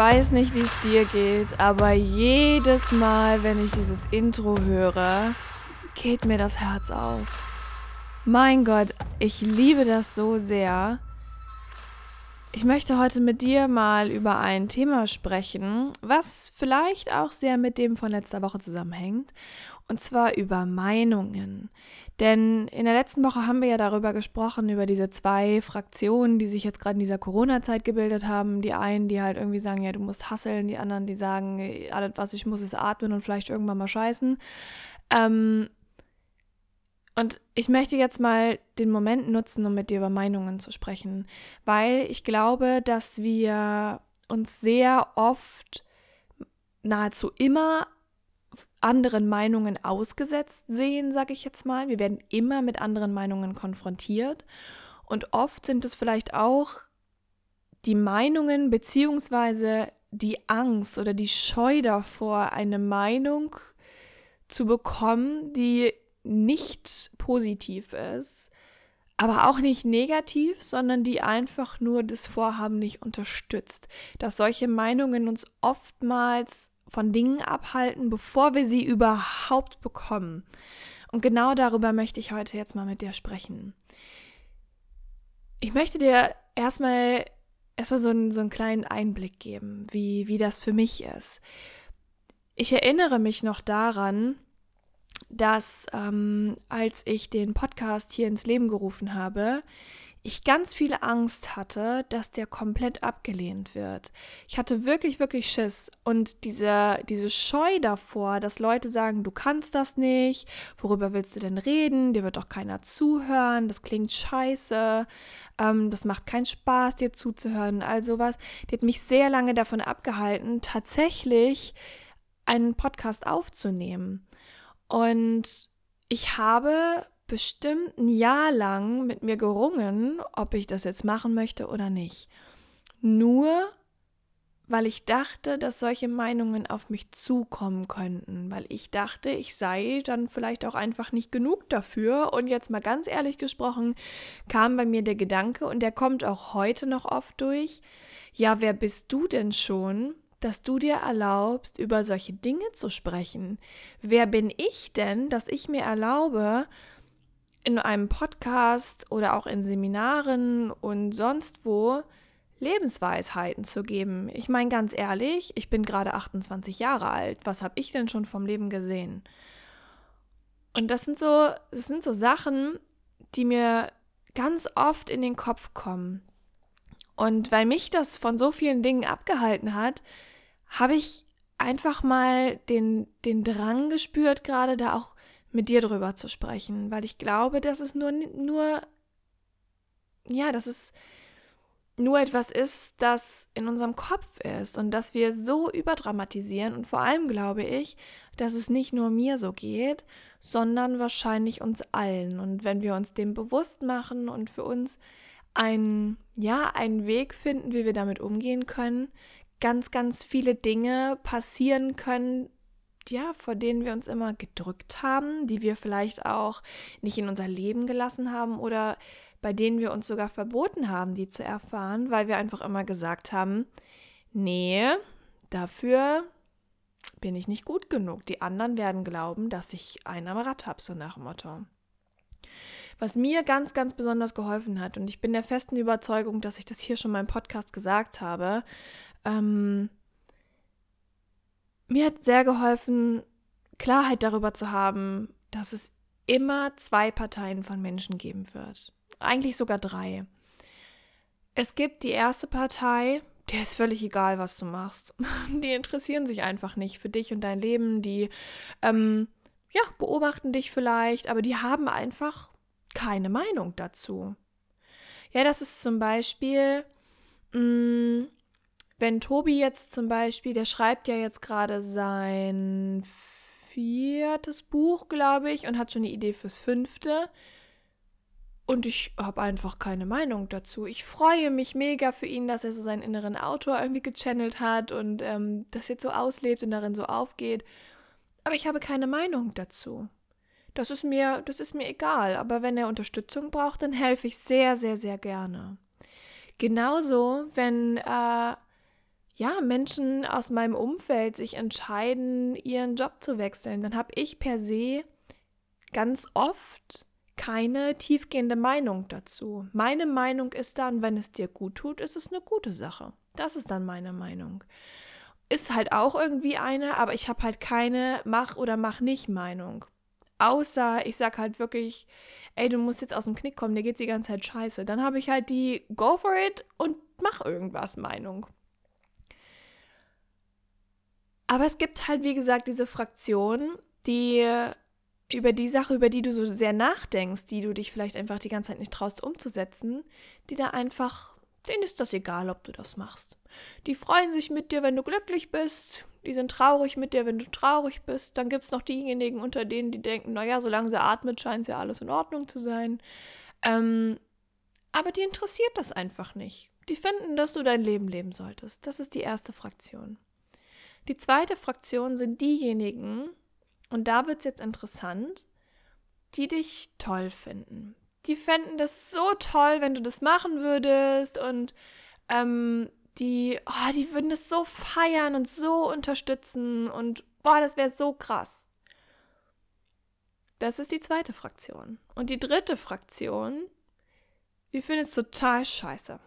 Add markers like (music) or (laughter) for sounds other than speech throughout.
Weiß nicht, wie es dir geht, aber jedes Mal, wenn ich dieses Intro höre, geht mir das Herz auf. Mein Gott, ich liebe das so sehr. Ich möchte heute mit dir mal über ein Thema sprechen, was vielleicht auch sehr mit dem von letzter Woche zusammenhängt, und zwar über Meinungen. Denn in der letzten Woche haben wir ja darüber gesprochen, über diese zwei Fraktionen, die sich jetzt gerade in dieser Corona-Zeit gebildet haben. Die einen, die halt irgendwie sagen, ja, du musst hasseln, die anderen, die sagen, alles, was ich muss, ist atmen und vielleicht irgendwann mal scheißen. Ähm, und ich möchte jetzt mal den Moment nutzen, um mit dir über Meinungen zu sprechen, weil ich glaube, dass wir uns sehr oft nahezu immer anderen Meinungen ausgesetzt sehen, sage ich jetzt mal. Wir werden immer mit anderen Meinungen konfrontiert. Und oft sind es vielleicht auch die Meinungen beziehungsweise die Angst oder die Scheu davor, eine Meinung zu bekommen, die nicht positiv ist, aber auch nicht negativ, sondern die einfach nur das Vorhaben nicht unterstützt. Dass solche Meinungen uns oftmals von Dingen abhalten, bevor wir sie überhaupt bekommen. Und genau darüber möchte ich heute jetzt mal mit dir sprechen. Ich möchte dir erstmal erstmal so einen, so einen kleinen Einblick geben, wie, wie das für mich ist. Ich erinnere mich noch daran, dass ähm, als ich den Podcast hier ins Leben gerufen habe, ich ganz viel Angst hatte, dass der komplett abgelehnt wird. Ich hatte wirklich, wirklich Schiss. Und diese, diese Scheu davor, dass Leute sagen, du kannst das nicht, worüber willst du denn reden, dir wird doch keiner zuhören, das klingt scheiße, ähm, das macht keinen Spaß, dir zuzuhören, all sowas, die hat mich sehr lange davon abgehalten, tatsächlich einen Podcast aufzunehmen. Und ich habe bestimmt ein Jahr lang mit mir gerungen, ob ich das jetzt machen möchte oder nicht. Nur weil ich dachte, dass solche Meinungen auf mich zukommen könnten, weil ich dachte, ich sei dann vielleicht auch einfach nicht genug dafür. Und jetzt mal ganz ehrlich gesprochen, kam bei mir der Gedanke, und der kommt auch heute noch oft durch, ja, wer bist du denn schon, dass du dir erlaubst, über solche Dinge zu sprechen? Wer bin ich denn, dass ich mir erlaube, in einem Podcast oder auch in Seminaren und sonst wo Lebensweisheiten zu geben. Ich meine ganz ehrlich, ich bin gerade 28 Jahre alt. Was habe ich denn schon vom Leben gesehen? Und das sind so, das sind so Sachen, die mir ganz oft in den Kopf kommen. Und weil mich das von so vielen Dingen abgehalten hat, habe ich einfach mal den, den Drang gespürt, gerade da auch mit dir drüber zu sprechen, weil ich glaube, dass es nur, nur, ja, dass es nur etwas ist, das in unserem Kopf ist und dass wir so überdramatisieren und vor allem glaube ich, dass es nicht nur mir so geht, sondern wahrscheinlich uns allen. Und wenn wir uns dem bewusst machen und für uns einen, ja, einen Weg finden, wie wir damit umgehen können, ganz, ganz viele Dinge passieren können, ja, vor denen wir uns immer gedrückt haben, die wir vielleicht auch nicht in unser Leben gelassen haben oder bei denen wir uns sogar verboten haben, die zu erfahren, weil wir einfach immer gesagt haben, nee, dafür bin ich nicht gut genug. Die anderen werden glauben, dass ich einen am Rad habe, so nach dem Motto. Was mir ganz, ganz besonders geholfen hat, und ich bin der festen Überzeugung, dass ich das hier schon mal im Podcast gesagt habe, ähm, mir hat sehr geholfen, Klarheit darüber zu haben, dass es immer zwei Parteien von Menschen geben wird. Eigentlich sogar drei. Es gibt die erste Partei, der ist völlig egal, was du machst. (laughs) Die interessieren sich einfach nicht für dich und dein Leben. Die ähm, ja, beobachten dich vielleicht, aber die haben einfach keine Meinung dazu. Ja, das ist zum Beispiel mh, mm, wenn Tobi jetzt zum Beispiel, der schreibt ja jetzt gerade sein viertes Buch, glaube ich, und hat schon die Idee fürs fünfte. Und ich habe einfach keine Meinung dazu. Ich freue mich mega für ihn, dass er so seinen inneren Autor irgendwie gechannelt hat und ähm, das jetzt so auslebt und darin so aufgeht. Aber ich habe keine Meinung dazu. Das ist mir, das ist mir egal. Aber wenn er Unterstützung braucht, dann helfe ich sehr, sehr, sehr gerne. Genauso, wenn äh, ja, Menschen aus meinem Umfeld sich entscheiden, ihren Job zu wechseln, dann habe ich per se ganz oft keine tiefgehende Meinung dazu. Meine Meinung ist dann, wenn es dir gut tut, ist es eine gute Sache. Das ist dann meine Meinung. Ist halt auch irgendwie eine, aber ich habe halt keine Mach- oder Mach-nicht-Meinung. Außer ich sag halt wirklich, ey, du musst jetzt aus dem Knick kommen, dir geht's die ganze Zeit scheiße. Dann habe ich halt die Go for it und mach irgendwas Meinung. Aber es gibt halt, wie gesagt, diese Fraktion, die über die Sache, über die du so sehr nachdenkst, die du dich vielleicht einfach die ganze Zeit nicht traust umzusetzen, die da einfach, denen ist das egal, ob du das machst. Die freuen sich mit dir, wenn du glücklich bist, die sind traurig mit dir, wenn du traurig bist. Dann gibt es noch diejenigen unter denen, die denken, naja, solange sie atmet, scheint ja alles in Ordnung zu sein. Ähm, aber die interessiert das einfach nicht. Die finden, dass du dein Leben leben solltest. Das ist die erste Fraktion. Die zweite Fraktion sind diejenigen, und da wird es jetzt interessant, die dich toll finden. Die fänden das so toll, wenn du das machen würdest und ähm, die, oh, die würden das so feiern und so unterstützen und boah, das wäre so krass. Das ist die zweite Fraktion. Und die dritte Fraktion, die findet es total scheiße.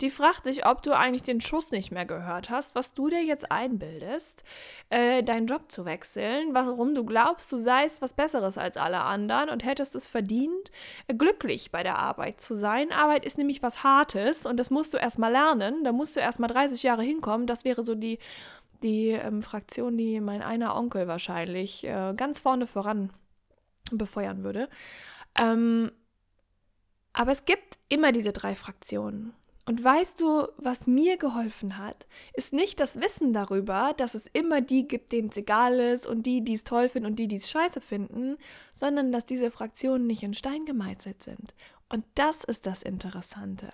Die fragt sich, ob du eigentlich den Schuss nicht mehr gehört hast, was du dir jetzt einbildest, äh, deinen Job zu wechseln, warum du glaubst, du seist was Besseres als alle anderen und hättest es verdient, glücklich bei der Arbeit zu sein. Arbeit ist nämlich was Hartes und das musst du erstmal lernen. Da musst du erstmal 30 Jahre hinkommen. Das wäre so die, die ähm, Fraktion, die mein einer Onkel wahrscheinlich äh, ganz vorne voran befeuern würde. Ähm, aber es gibt immer diese drei Fraktionen. Und weißt du, was mir geholfen hat, ist nicht das Wissen darüber, dass es immer die gibt, denen es egal ist und die, die es toll finden und die, die es scheiße finden, sondern dass diese Fraktionen nicht in Stein gemeißelt sind. Und das ist das Interessante.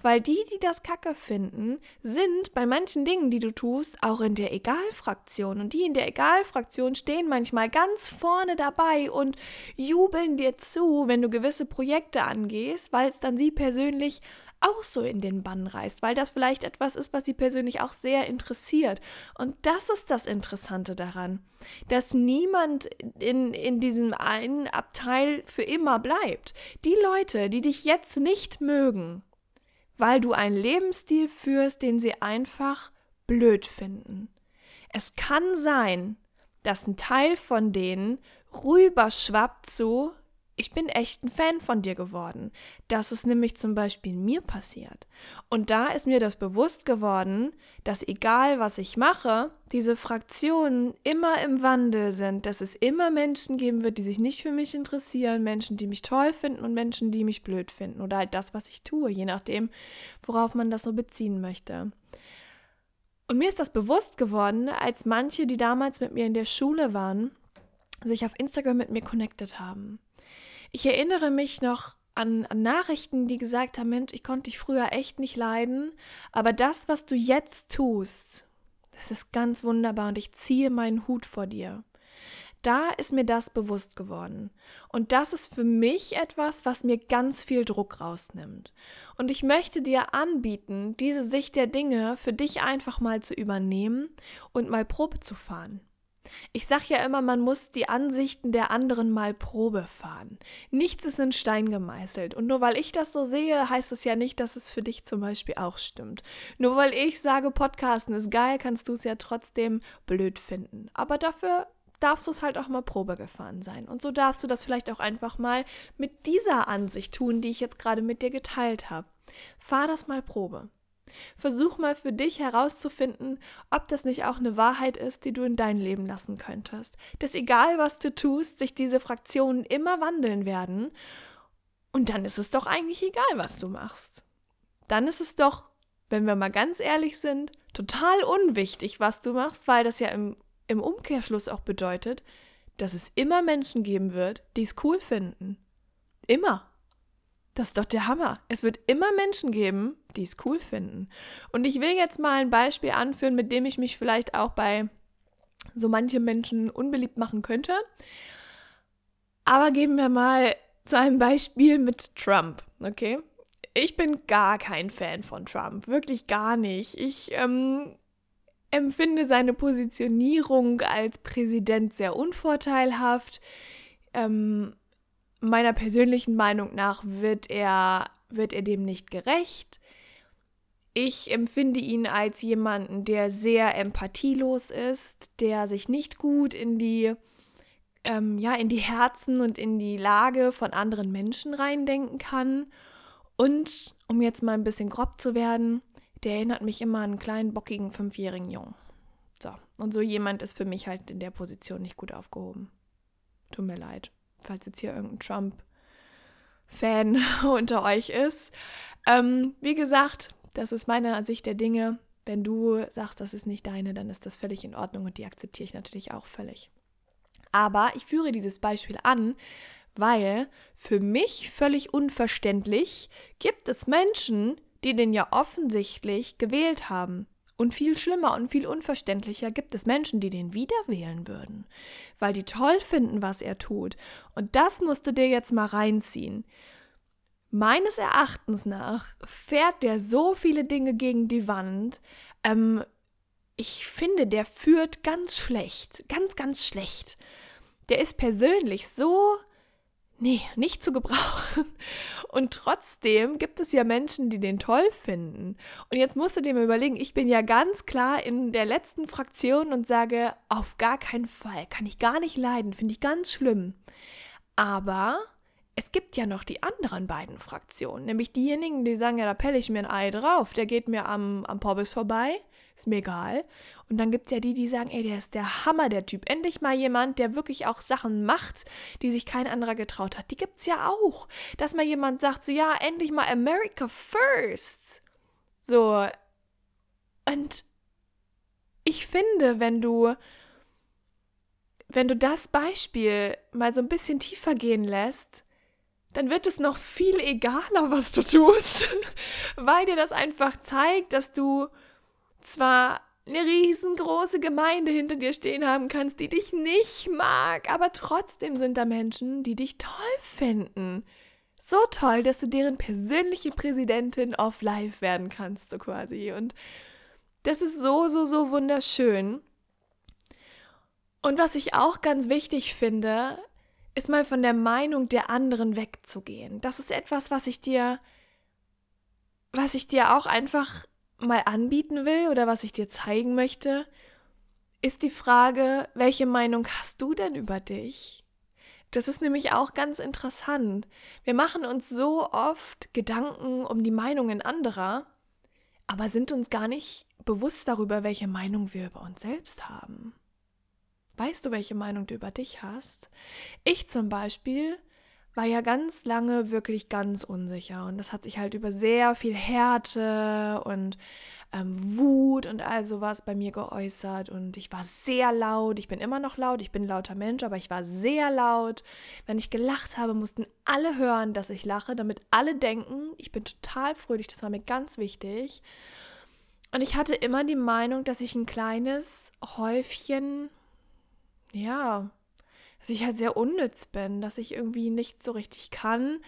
Weil die, die das Kacke finden, sind bei manchen Dingen, die du tust, auch in der Egal-Fraktion. Und die in der Egal-Fraktion stehen manchmal ganz vorne dabei und jubeln dir zu, wenn du gewisse Projekte angehst, weil es dann sie persönlich auch so in den Bann reißt, weil das vielleicht etwas ist, was sie persönlich auch sehr interessiert. Und das ist das Interessante daran, dass niemand in, in diesem einen Abteil für immer bleibt. Die Leute, die dich jetzt nicht mögen, weil du einen Lebensstil führst, den sie einfach blöd finden. Es kann sein, dass ein Teil von denen rüberschwappt zu, ich bin echt ein Fan von dir geworden. Das ist nämlich zum Beispiel mir passiert. Und da ist mir das bewusst geworden, dass egal was ich mache, diese Fraktionen immer im Wandel sind, dass es immer Menschen geben wird, die sich nicht für mich interessieren, Menschen, die mich toll finden und Menschen, die mich blöd finden oder halt das, was ich tue, je nachdem, worauf man das so beziehen möchte. Und mir ist das bewusst geworden, als manche, die damals mit mir in der Schule waren, sich auf Instagram mit mir connected haben. Ich erinnere mich noch an, an, Nachrichten, die gesagt haben, Mensch, ich konnte dich früher echt nicht leiden, aber das, was du jetzt tust, das ist ganz wunderbar und ich ziehe meinen Hut vor dir. Da ist mir das bewusst geworden. Und das ist für mich etwas, was mir ganz viel Druck rausnimmt. Und ich möchte dir anbieten, diese Sicht der Dinge für dich einfach mal zu übernehmen und mal Probe zu fahren. Ich sage ja immer, man muss die Ansichten der anderen mal Probe fahren. Nichts ist in Stein gemeißelt. Und nur weil ich das so sehe, heißt es ja nicht, dass es für dich zum Beispiel auch stimmt. Nur weil ich sage, Podcasten ist geil, kannst du es ja trotzdem blöd finden. Aber dafür darfst du es halt auch mal Probe gefahren sein. Und so darfst du das vielleicht auch einfach mal mit dieser Ansicht tun, die ich jetzt gerade mit dir geteilt habe. Fahr das mal Probe. Versuch mal für dich herauszufinden, ob das nicht auch eine Wahrheit ist, die du in dein Leben lassen könntest. Dass egal was du tust, sich diese Fraktionen immer wandeln werden. Und dann ist es doch eigentlich egal, was du machst. Dann ist es doch wenn wir mal ganz ehrlich sind, total unwichtig, was du machst, weil das ja im, im Umkehrschluss auch bedeutet, dass es immer Menschen geben wird, die es cool finden. Immer. Das ist doch der Hammer. Es wird immer Menschen geben, die es cool finden. Und ich will jetzt mal ein Beispiel anführen, mit dem ich mich vielleicht auch bei so manchen Menschen unbeliebt machen könnte. Aber geben wir mal zu einem Beispiel mit Trump, okay? Ich bin gar kein Fan von Trump, wirklich gar nicht. Ich ähm, empfinde seine Positionierung als Präsident sehr unvorteilhaft. Ähm, meiner persönlichen Meinung nach wird er, wird er dem nicht gerecht. Ich empfinde ihn als jemanden, der sehr empathielos ist, der sich nicht gut in die, ähm, ja, in die Herzen und in die Lage von anderen Menschen reindenken kann. Und um jetzt mal ein bisschen grob zu werden, der erinnert mich immer an einen kleinen, bockigen, fünfjährigen Jungen. So, und so jemand ist für mich halt in der Position nicht gut aufgehoben. Tut mir leid falls jetzt hier irgendein Trump-Fan (laughs) unter euch ist. Ähm, wie gesagt, das ist meine Sicht der Dinge. Wenn du sagst, das ist nicht deine, dann ist das völlig in Ordnung und die akzeptiere ich natürlich auch völlig. Aber ich führe dieses Beispiel an, weil für mich völlig unverständlich gibt es Menschen, die den ja offensichtlich gewählt haben. Und viel schlimmer und viel unverständlicher gibt es Menschen, die den wieder wählen würden, weil die toll finden, was er tut. Und das musst du dir jetzt mal reinziehen. Meines Erachtens nach fährt der so viele Dinge gegen die Wand. Ähm, ich finde, der führt ganz schlecht, ganz, ganz schlecht. Der ist persönlich so nee, nicht zu gebrauchen. Und trotzdem gibt es ja Menschen, die den toll finden. Und jetzt musst du dir mal überlegen, ich bin ja ganz klar in der letzten Fraktion und sage, auf gar keinen Fall, kann ich gar nicht leiden, finde ich ganz schlimm. Aber es gibt ja noch die anderen beiden Fraktionen, nämlich diejenigen, die sagen, ja, da pelle ich mir ein Ei drauf, der geht mir am, am Porbis vorbei ist mir egal. Und dann gibt es ja die, die sagen, ey, der ist der Hammer, der Typ. Endlich mal jemand, der wirklich auch Sachen macht, die sich kein anderer getraut hat. Die gibt es ja auch. Dass mal jemand sagt, so, ja, endlich mal America first. So. Und ich finde, wenn du, wenn du das Beispiel mal so ein bisschen tiefer gehen lässt, dann wird es noch viel egaler, was du tust, (laughs) weil dir das einfach zeigt, dass du zwar eine riesengroße Gemeinde hinter dir stehen haben kannst, die dich nicht mag, aber trotzdem sind da Menschen, die dich toll finden. So toll, dass du deren persönliche Präsidentin of Life werden kannst, so quasi. Und das ist so, so, so wunderschön. Und was ich auch ganz wichtig finde, ist mal von der Meinung der anderen wegzugehen. Das ist etwas, was ich dir, was ich dir auch einfach mal anbieten will oder was ich dir zeigen möchte, ist die Frage, welche Meinung hast du denn über dich? Das ist nämlich auch ganz interessant. Wir machen uns so oft Gedanken um die Meinungen anderer, aber sind uns gar nicht bewusst darüber, welche Meinung wir über uns selbst haben. Weißt du, welche Meinung du über dich hast? Ich zum Beispiel war ja ganz lange wirklich ganz unsicher und das hat sich halt über sehr viel Härte und ähm, Wut und all sowas bei mir geäußert und ich war sehr laut, ich bin immer noch laut, ich bin ein lauter Mensch, aber ich war sehr laut. Wenn ich gelacht habe, mussten alle hören, dass ich lache, damit alle denken, ich bin total fröhlich, das war mir ganz wichtig. Und ich hatte immer die Meinung, dass ich ein kleines Häufchen, ja, dass ich halt sehr unnütz bin, dass ich irgendwie nicht so richtig kann.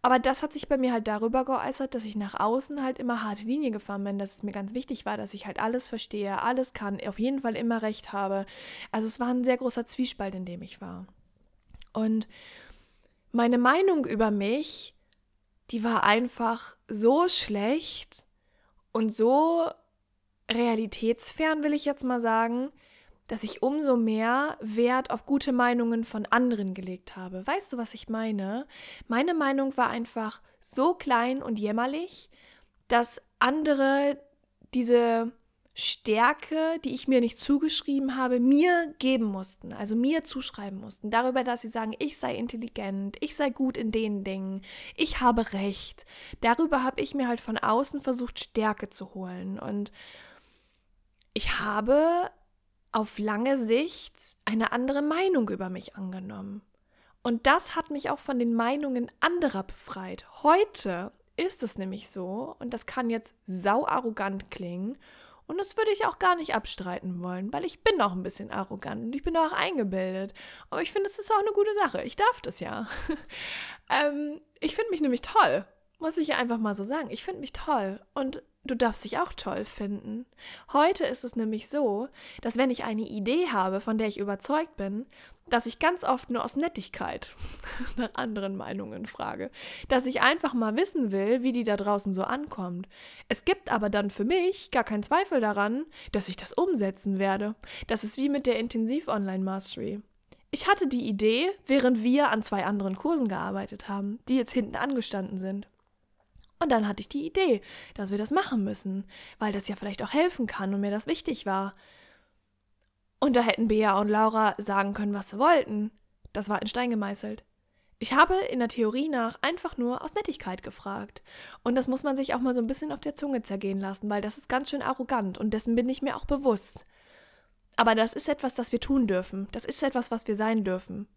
Aber das hat sich bei mir halt darüber geäußert, dass ich nach außen halt immer harte Linie gefahren bin, dass es mir ganz wichtig war, dass ich halt alles verstehe, alles kann, auf jeden Fall immer recht habe. Also es war ein sehr großer Zwiespalt, in dem ich war. Und meine Meinung über mich, die war einfach so schlecht und so realitätsfern, will ich jetzt mal sagen, dass ich umso mehr Wert auf gute Meinungen von anderen gelegt habe. Weißt du, was ich meine? Meine Meinung war einfach so klein und jämmerlich, dass andere diese Stärke, die ich mir nicht zugeschrieben habe, mir geben mussten, also mir zuschreiben mussten, darüber, dass sie sagen, ich sei intelligent, ich sei gut in den Dingen, ich habe recht. Darüber habe ich mir halt von außen versucht, Stärke zu holen. Und ich habe auf lange Sicht eine andere Meinung über mich angenommen. Und das hat mich auch von den Meinungen anderer befreit. Heute ist es nämlich so, und das kann jetzt sau arrogant klingen, und das würde ich auch gar nicht abstreiten wollen, weil ich bin auch ein bisschen arrogant und ich bin auch eingebildet. Aber ich finde, es ist auch eine gute Sache. Ich darf das ja. (laughs) ähm, ich finde mich nämlich toll. Muss ich einfach mal so sagen. Ich finde mich toll. Und du darfst dich auch toll finden. Heute ist es nämlich so, dass wenn ich eine Idee habe, von der ich überzeugt bin, dass ich ganz oft nur aus Nettigkeit (laughs) nach anderen Meinungen frage, dass ich einfach mal wissen will, wie die da draußen so ankommt. Es gibt aber dann für mich gar keinen Zweifel daran, dass ich das umsetzen werde. Das ist wie mit der Intensiv-Online-Mastery. Ich hatte die Idee, während wir an zwei anderen Kursen gearbeitet haben, die jetzt hinten angestanden sind. Und dann hatte ich die Idee, dass wir das machen müssen, weil das ja vielleicht auch helfen kann und mir das wichtig war. Und da hätten Bea und Laura sagen können, was sie wollten. Das war in Stein gemeißelt. Ich habe in der Theorie nach einfach nur aus Nettigkeit gefragt. Und das muss man sich auch mal so ein bisschen auf der Zunge zergehen lassen, weil das ist ganz schön arrogant und dessen bin ich mir auch bewusst. Aber das ist etwas, das wir tun dürfen. Das ist etwas, was wir sein dürfen.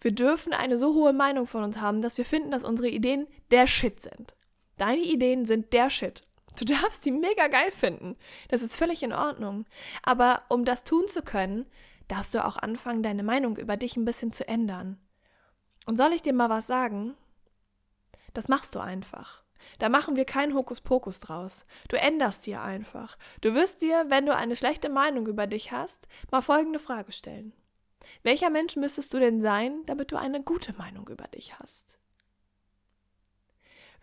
Wir dürfen eine so hohe Meinung von uns haben, dass wir finden, dass unsere Ideen der Shit sind. Deine Ideen sind der Shit. Du darfst die mega geil finden. Das ist völlig in Ordnung. Aber um das tun zu können, darfst du auch anfangen, deine Meinung über dich ein bisschen zu ändern. Und soll ich dir mal was sagen? Das machst du einfach. Da machen wir keinen Hokuspokus draus. Du änderst dir einfach. Du wirst dir, wenn du eine schlechte Meinung über dich hast, mal folgende Frage stellen. Welcher Mensch müsstest du denn sein, damit du eine gute Meinung über dich hast?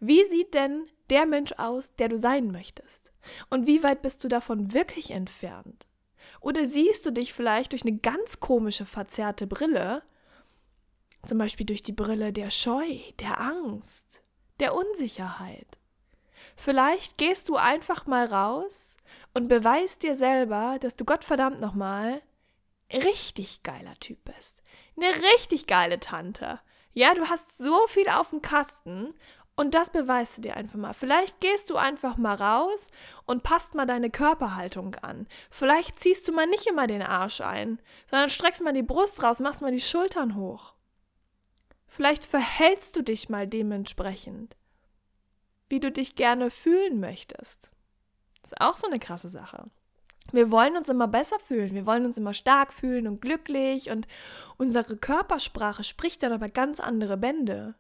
Wie sieht denn der Mensch aus, der du sein möchtest? Und wie weit bist du davon wirklich entfernt? Oder siehst du dich vielleicht durch eine ganz komische, verzerrte Brille, zum Beispiel durch die Brille der Scheu, der Angst, der Unsicherheit? Vielleicht gehst du einfach mal raus und beweist dir selber, dass du Gottverdammt nochmal richtig geiler Typ bist. Eine richtig geile Tante. Ja, du hast so viel auf dem Kasten und das beweist du dir einfach mal. Vielleicht gehst du einfach mal raus und passt mal deine Körperhaltung an. Vielleicht ziehst du mal nicht immer den Arsch ein, sondern streckst mal die Brust raus, machst mal die Schultern hoch. Vielleicht verhältst du dich mal dementsprechend, wie du dich gerne fühlen möchtest. Das ist auch so eine krasse Sache. Wir wollen uns immer besser fühlen, wir wollen uns immer stark fühlen und glücklich und unsere Körpersprache spricht dann aber ganz andere Bände.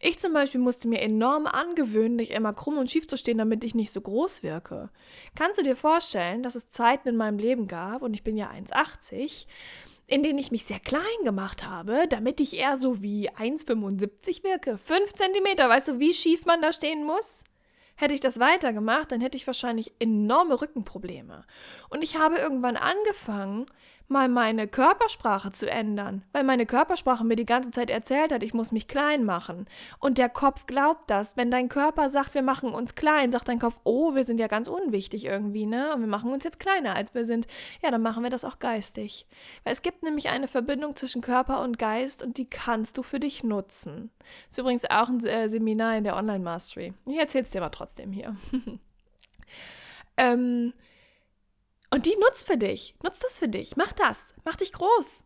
Ich zum Beispiel musste mir enorm angewöhnen, nicht immer krumm und schief zu stehen, damit ich nicht so groß wirke. Kannst du dir vorstellen, dass es Zeiten in meinem Leben gab, und ich bin ja 1,80, in denen ich mich sehr klein gemacht habe, damit ich eher so wie 1,75 wirke? 5 Zentimeter, weißt du, wie schief man da stehen muss? Hätte ich das weitergemacht, dann hätte ich wahrscheinlich enorme Rückenprobleme. Und ich habe irgendwann angefangen, mal meine Körpersprache zu ändern, weil meine Körpersprache mir die ganze Zeit erzählt hat, ich muss mich klein machen. Und der Kopf glaubt das. Wenn dein Körper sagt, wir machen uns klein, sagt dein Kopf, oh, wir sind ja ganz unwichtig irgendwie, ne? Und wir machen uns jetzt kleiner, als wir sind. Ja, dann machen wir das auch geistig. Weil es gibt nämlich eine Verbindung zwischen Körper und Geist und die kannst du für dich nutzen. Ist übrigens auch ein äh, Seminar in der Online Mastery. Ich erzähl's dir mal trotzdem hier. (laughs) ähm, und die nutzt für dich. Nutzt das für dich. Mach das. Mach dich groß.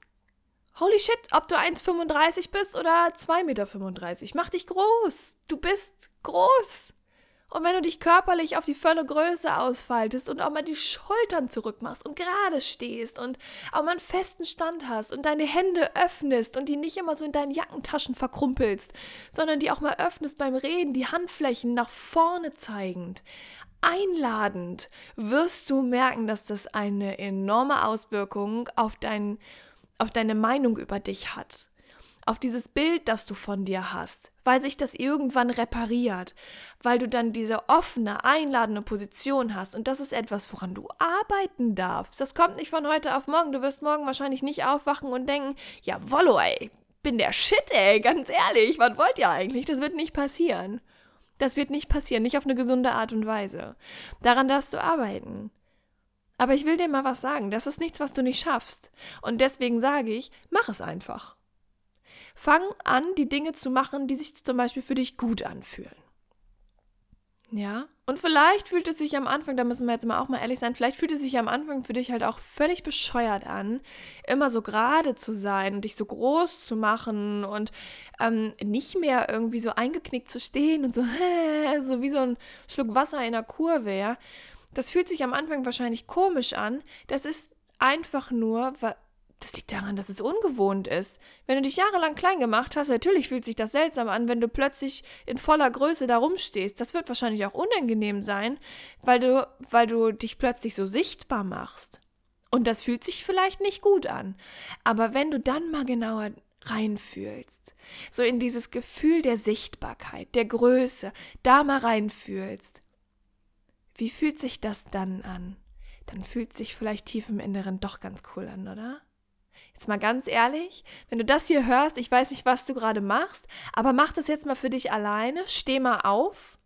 Holy shit, ob du 1,35 bist oder 2,35 Meter. Mach dich groß. Du bist groß. Und wenn du dich körperlich auf die volle Größe ausfaltest und auch mal die Schultern zurückmachst und gerade stehst und auch mal einen festen Stand hast und deine Hände öffnest und die nicht immer so in deinen Jackentaschen verkrumpelst, sondern die auch mal öffnest beim Reden, die Handflächen nach vorne zeigend, einladend, wirst du merken, dass das eine enorme Auswirkung auf, dein, auf deine Meinung über dich hat. Auf dieses Bild, das du von dir hast, weil sich das irgendwann repariert, weil du dann diese offene, einladende Position hast. Und das ist etwas, woran du arbeiten darfst. Das kommt nicht von heute auf morgen. Du wirst morgen wahrscheinlich nicht aufwachen und denken, ja, Wollo, ey, bin der Shit, ey, ganz ehrlich, was wollt ihr eigentlich? Das wird nicht passieren. Das wird nicht passieren, nicht auf eine gesunde Art und Weise. Daran darfst du arbeiten. Aber ich will dir mal was sagen, das ist nichts, was du nicht schaffst. Und deswegen sage ich, mach es einfach. Fang an, die Dinge zu machen, die sich zum Beispiel für dich gut anfühlen. Ja, und vielleicht fühlt es sich am Anfang, da müssen wir jetzt mal auch mal ehrlich sein, vielleicht fühlt es sich am Anfang für dich halt auch völlig bescheuert an, immer so gerade zu sein und dich so groß zu machen und ähm, nicht mehr irgendwie so eingeknickt zu stehen und so, hä, (laughs) so wie so ein Schluck Wasser in der Kurve, ja. Das fühlt sich am Anfang wahrscheinlich komisch an. Das ist einfach nur, das liegt daran, dass es ungewohnt ist. Wenn du dich jahrelang klein gemacht hast, natürlich fühlt sich das seltsam an, wenn du plötzlich in voller Größe da rumstehst. Das wird wahrscheinlich auch unangenehm sein, weil du, weil du dich plötzlich so sichtbar machst. Und das fühlt sich vielleicht nicht gut an. Aber wenn du dann mal genauer reinfühlst, so in dieses Gefühl der Sichtbarkeit, der Größe, da mal reinfühlst, wie fühlt sich das dann an? Dann fühlt sich vielleicht tief im Inneren doch ganz cool an, oder? Jetzt mal ganz ehrlich, wenn du das hier hörst, ich weiß nicht, was du gerade machst, aber mach das jetzt mal für dich alleine. Steh mal auf.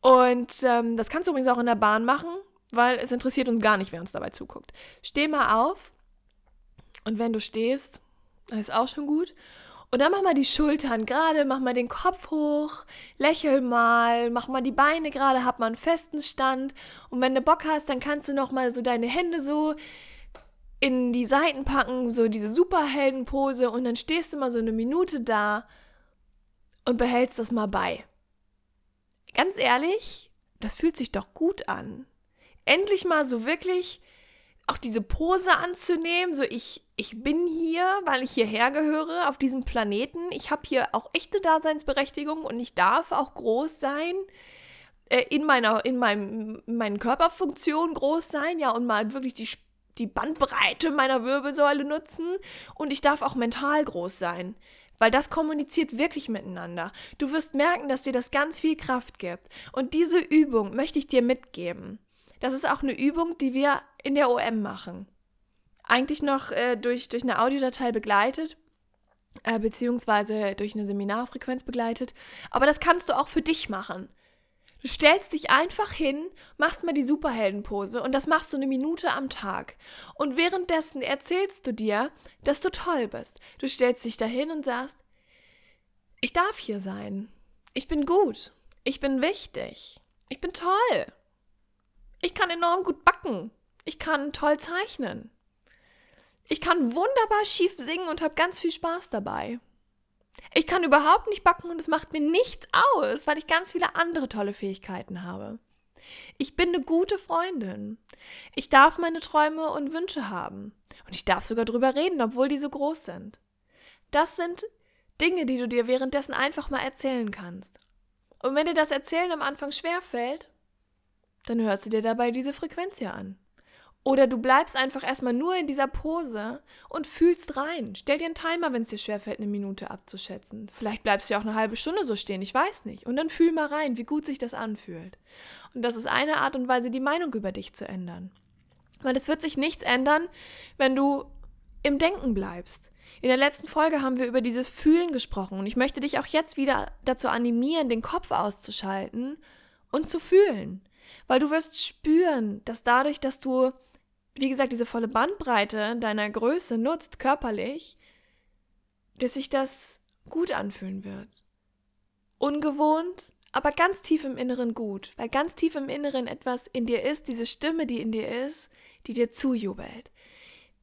Und ähm, das kannst du übrigens auch in der Bahn machen, weil es interessiert uns gar nicht, wer uns dabei zuguckt. Steh mal auf. Und wenn du stehst, ist auch schon gut. Und dann mach mal die Schultern gerade, mach mal den Kopf hoch, lächel mal, mach mal die Beine gerade, hab mal einen festen Stand. Und wenn du Bock hast, dann kannst du noch mal so deine Hände so in die Seiten packen, so diese Superheldenpose und dann stehst du mal so eine Minute da und behältst das mal bei. Ganz ehrlich, das fühlt sich doch gut an. Endlich mal so wirklich auch diese Pose anzunehmen, so ich, ich bin hier, weil ich hierher gehöre, auf diesem Planeten. Ich habe hier auch echte Daseinsberechtigung und ich darf auch groß sein, äh, in meiner, in meinem, in meinen Körperfunktionen groß sein, ja, und mal wirklich die die Bandbreite meiner Wirbelsäule nutzen und ich darf auch mental groß sein. Weil das kommuniziert wirklich miteinander. Du wirst merken, dass dir das ganz viel Kraft gibt. Und diese Übung möchte ich dir mitgeben. Das ist auch eine Übung, die wir in der OM machen. Eigentlich noch äh, durch, durch eine Audiodatei begleitet, äh, beziehungsweise durch eine Seminarfrequenz begleitet. Aber das kannst du auch für dich machen. Du stellst dich einfach hin, machst mal die Superheldenpose und das machst du eine Minute am Tag. Und währenddessen erzählst du dir, dass du toll bist. Du stellst dich dahin und sagst, ich darf hier sein. Ich bin gut. Ich bin wichtig. Ich bin toll. Ich kann enorm gut backen. Ich kann toll zeichnen. Ich kann wunderbar schief singen und habe ganz viel Spaß dabei. Ich kann überhaupt nicht backen und es macht mir nichts aus, weil ich ganz viele andere tolle Fähigkeiten habe. Ich bin eine gute Freundin. Ich darf meine Träume und Wünsche haben. Und ich darf sogar drüber reden, obwohl die so groß sind. Das sind Dinge, die du dir währenddessen einfach mal erzählen kannst. Und wenn dir das Erzählen am Anfang schwer fällt, dann hörst du dir dabei diese Frequenz hier an. Oder du bleibst einfach erstmal nur in dieser Pose und fühlst rein. Stell dir einen Timer, wenn es dir schwerfällt, eine Minute abzuschätzen. Vielleicht bleibst du ja auch eine halbe Stunde so stehen, ich weiß nicht. Und dann fühl mal rein, wie gut sich das anfühlt. Und das ist eine Art und Weise, die Meinung über dich zu ändern. Weil es wird sich nichts ändern, wenn du im Denken bleibst. In der letzten Folge haben wir über dieses Fühlen gesprochen und ich möchte dich auch jetzt wieder dazu animieren, den Kopf auszuschalten und zu fühlen. Weil du wirst spüren, dass dadurch, dass du wie gesagt, diese volle Bandbreite deiner Größe nutzt, körperlich, dass sich das gut anfühlen wird. Ungewohnt, aber ganz tief im Inneren gut, weil ganz tief im Inneren etwas in dir ist, diese Stimme, die in dir ist, die dir zujubelt,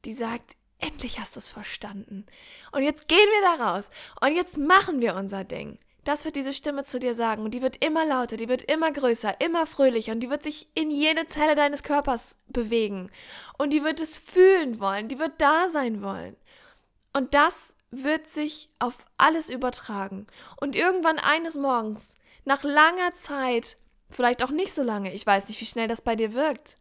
die sagt, endlich hast du es verstanden. Und jetzt gehen wir da raus und jetzt machen wir unser Ding. Das wird diese Stimme zu dir sagen und die wird immer lauter, die wird immer größer, immer fröhlicher und die wird sich in jede Zelle deines Körpers bewegen und die wird es fühlen wollen, die wird da sein wollen. Und das wird sich auf alles übertragen. Und irgendwann eines Morgens, nach langer Zeit, vielleicht auch nicht so lange, ich weiß nicht, wie schnell das bei dir wirkt,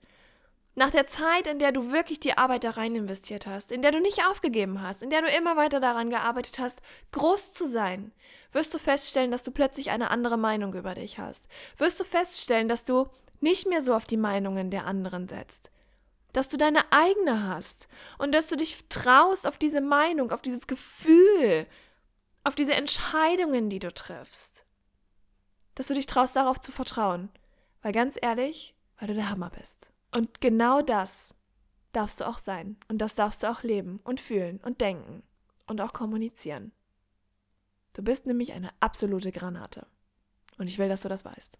nach der Zeit, in der du wirklich die Arbeit da rein investiert hast, in der du nicht aufgegeben hast, in der du immer weiter daran gearbeitet hast, groß zu sein, wirst du feststellen, dass du plötzlich eine andere Meinung über dich hast. Wirst du feststellen, dass du nicht mehr so auf die Meinungen der anderen setzt. Dass du deine eigene hast und dass du dich traust auf diese Meinung, auf dieses Gefühl, auf diese Entscheidungen, die du triffst. Dass du dich traust, darauf zu vertrauen. Weil ganz ehrlich, weil du der Hammer bist. Und genau das darfst du auch sein. Und das darfst du auch leben und fühlen und denken und auch kommunizieren. Du bist nämlich eine absolute Granate. Und ich will, dass du das weißt.